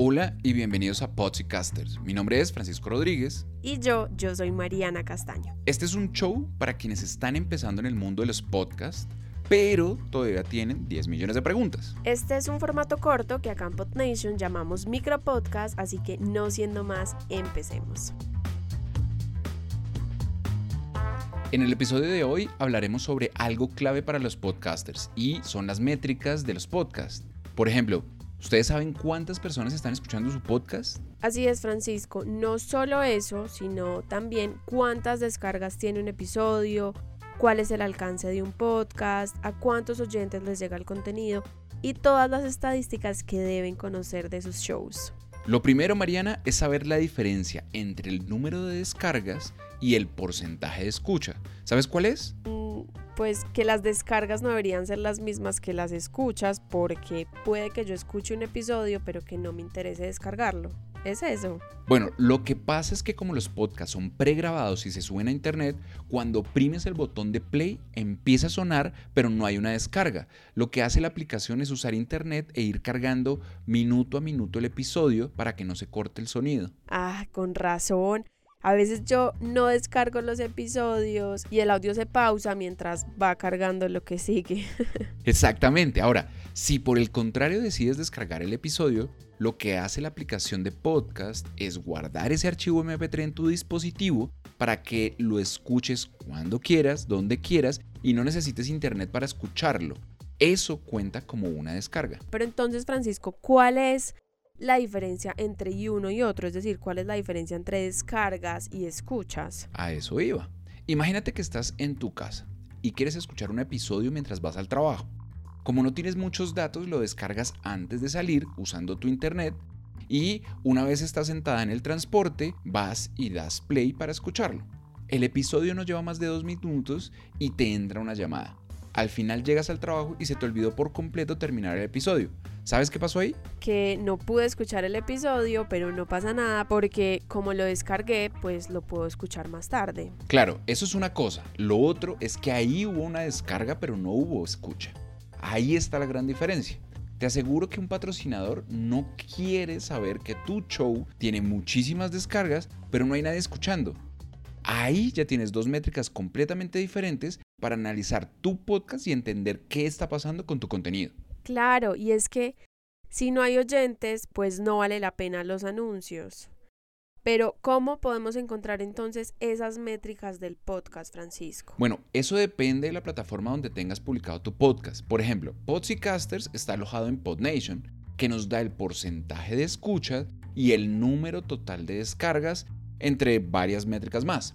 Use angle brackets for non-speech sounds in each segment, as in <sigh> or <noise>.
Hola y bienvenidos a Podcasters. Mi nombre es Francisco Rodríguez. Y yo, yo soy Mariana Castaño. Este es un show para quienes están empezando en el mundo de los podcasts, pero todavía tienen 10 millones de preguntas. Este es un formato corto que acá en PodNation llamamos micropodcast, así que no siendo más, empecemos. En el episodio de hoy hablaremos sobre algo clave para los podcasters y son las métricas de los podcasts. Por ejemplo, ¿Ustedes saben cuántas personas están escuchando su podcast? Así es, Francisco. No solo eso, sino también cuántas descargas tiene un episodio, cuál es el alcance de un podcast, a cuántos oyentes les llega el contenido y todas las estadísticas que deben conocer de sus shows. Lo primero, Mariana, es saber la diferencia entre el número de descargas y el porcentaje de escucha. ¿Sabes cuál es? Mm, pues que las descargas no deberían ser las mismas que las escuchas porque puede que yo escuche un episodio pero que no me interese descargarlo. Es eso. Bueno, lo que pasa es que como los podcasts son pregrabados y se suben a internet, cuando oprimes el botón de play empieza a sonar, pero no hay una descarga. Lo que hace la aplicación es usar internet e ir cargando minuto a minuto el episodio para que no se corte el sonido. Ah, con razón. A veces yo no descargo los episodios y el audio se pausa mientras va cargando lo que sigue. <laughs> Exactamente. Ahora, si por el contrario decides descargar el episodio, lo que hace la aplicación de podcast es guardar ese archivo MP3 en tu dispositivo para que lo escuches cuando quieras, donde quieras y no necesites internet para escucharlo. Eso cuenta como una descarga. Pero entonces, Francisco, ¿cuál es la diferencia entre uno y otro, es decir, cuál es la diferencia entre descargas y escuchas. A eso iba. Imagínate que estás en tu casa y quieres escuchar un episodio mientras vas al trabajo. Como no tienes muchos datos, lo descargas antes de salir usando tu internet y una vez estás sentada en el transporte, vas y das play para escucharlo. El episodio no lleva más de dos minutos y te entra una llamada. Al final llegas al trabajo y se te olvidó por completo terminar el episodio. ¿Sabes qué pasó ahí? Que no pude escuchar el episodio, pero no pasa nada porque como lo descargué, pues lo puedo escuchar más tarde. Claro, eso es una cosa. Lo otro es que ahí hubo una descarga, pero no hubo escucha. Ahí está la gran diferencia. Te aseguro que un patrocinador no quiere saber que tu show tiene muchísimas descargas, pero no hay nadie escuchando. Ahí ya tienes dos métricas completamente diferentes para analizar tu podcast y entender qué está pasando con tu contenido. Claro, y es que si no hay oyentes, pues no vale la pena los anuncios. Pero, ¿cómo podemos encontrar entonces esas métricas del podcast, Francisco? Bueno, eso depende de la plataforma donde tengas publicado tu podcast. Por ejemplo, Casters está alojado en PodNation, que nos da el porcentaje de escuchas y el número total de descargas, entre varias métricas más.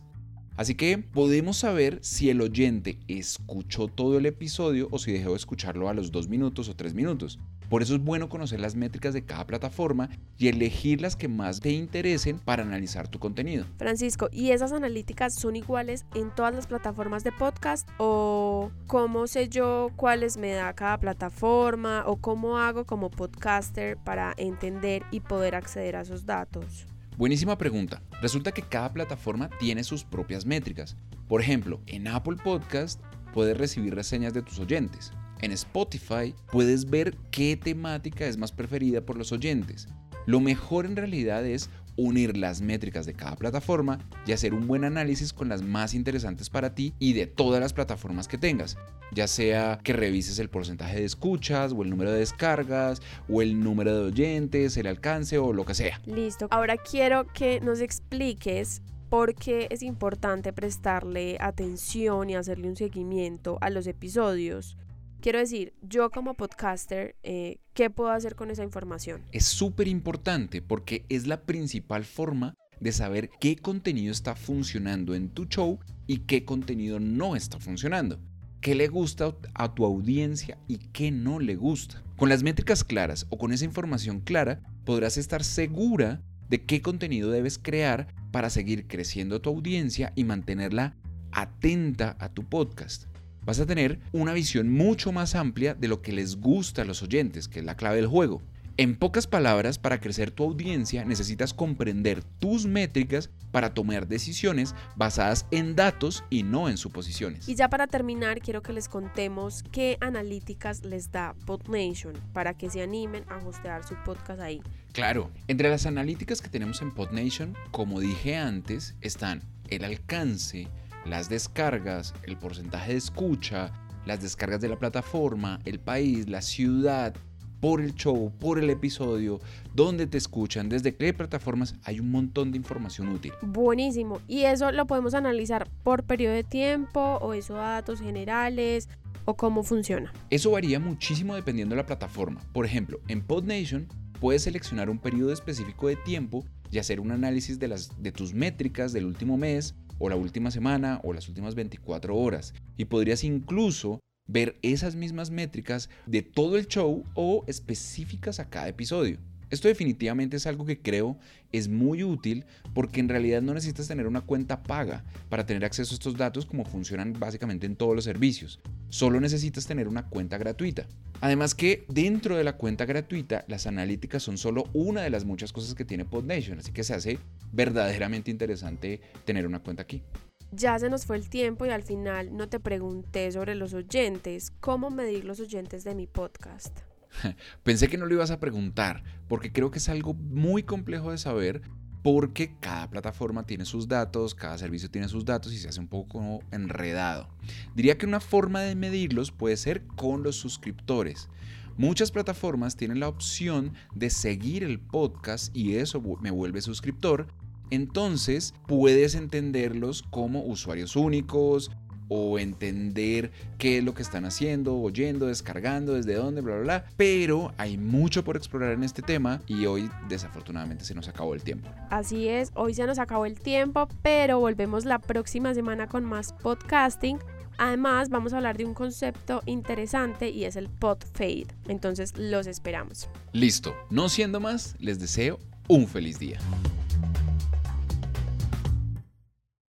Así que podemos saber si el oyente escuchó todo el episodio o si dejó de escucharlo a los dos minutos o tres minutos. Por eso es bueno conocer las métricas de cada plataforma y elegir las que más te interesen para analizar tu contenido. Francisco, ¿y esas analíticas son iguales en todas las plataformas de podcast o cómo sé yo cuáles me da cada plataforma o cómo hago como podcaster para entender y poder acceder a esos datos? Buenísima pregunta. Resulta que cada plataforma tiene sus propias métricas. Por ejemplo, en Apple Podcast puedes recibir reseñas de tus oyentes. En Spotify puedes ver qué temática es más preferida por los oyentes. Lo mejor en realidad es unir las métricas de cada plataforma y hacer un buen análisis con las más interesantes para ti y de todas las plataformas que tengas, ya sea que revises el porcentaje de escuchas o el número de descargas o el número de oyentes, el alcance o lo que sea. Listo. Ahora quiero que nos expliques por qué es importante prestarle atención y hacerle un seguimiento a los episodios. Quiero decir, yo como podcaster, eh, ¿qué puedo hacer con esa información? Es súper importante porque es la principal forma de saber qué contenido está funcionando en tu show y qué contenido no está funcionando. ¿Qué le gusta a tu audiencia y qué no le gusta? Con las métricas claras o con esa información clara podrás estar segura de qué contenido debes crear para seguir creciendo tu audiencia y mantenerla atenta a tu podcast. Vas a tener una visión mucho más amplia de lo que les gusta a los oyentes, que es la clave del juego. En pocas palabras, para crecer tu audiencia necesitas comprender tus métricas para tomar decisiones basadas en datos y no en suposiciones. Y ya para terminar, quiero que les contemos qué analíticas les da PodNation para que se animen a hostear su podcast ahí. Claro, entre las analíticas que tenemos en PodNation, como dije antes, están el alcance, las descargas, el porcentaje de escucha, las descargas de la plataforma, el país, la ciudad, por el show, por el episodio, dónde te escuchan, desde qué plataformas, hay un montón de información útil. Buenísimo. Y eso lo podemos analizar por periodo de tiempo o eso datos generales o cómo funciona. Eso varía muchísimo dependiendo de la plataforma. Por ejemplo, en PodNation puedes seleccionar un periodo específico de tiempo y hacer un análisis de, las, de tus métricas del último mes o la última semana o las últimas 24 horas. Y podrías incluso ver esas mismas métricas de todo el show o específicas a cada episodio. Esto definitivamente es algo que creo es muy útil porque en realidad no necesitas tener una cuenta paga para tener acceso a estos datos como funcionan básicamente en todos los servicios. Solo necesitas tener una cuenta gratuita. Además que dentro de la cuenta gratuita las analíticas son solo una de las muchas cosas que tiene PodNation, así que se hace verdaderamente interesante tener una cuenta aquí. Ya se nos fue el tiempo y al final no te pregunté sobre los oyentes. ¿Cómo medir los oyentes de mi podcast? <laughs> Pensé que no lo ibas a preguntar, porque creo que es algo muy complejo de saber, porque cada plataforma tiene sus datos, cada servicio tiene sus datos y se hace un poco enredado. Diría que una forma de medirlos puede ser con los suscriptores. Muchas plataformas tienen la opción de seguir el podcast y eso me vuelve suscriptor, entonces puedes entenderlos como usuarios únicos o entender qué es lo que están haciendo, oyendo, descargando, desde dónde, bla, bla, bla. Pero hay mucho por explorar en este tema y hoy desafortunadamente se nos acabó el tiempo. Así es, hoy se nos acabó el tiempo, pero volvemos la próxima semana con más podcasting. Además, vamos a hablar de un concepto interesante y es el pod fade. Entonces, los esperamos. Listo, no siendo más, les deseo un feliz día.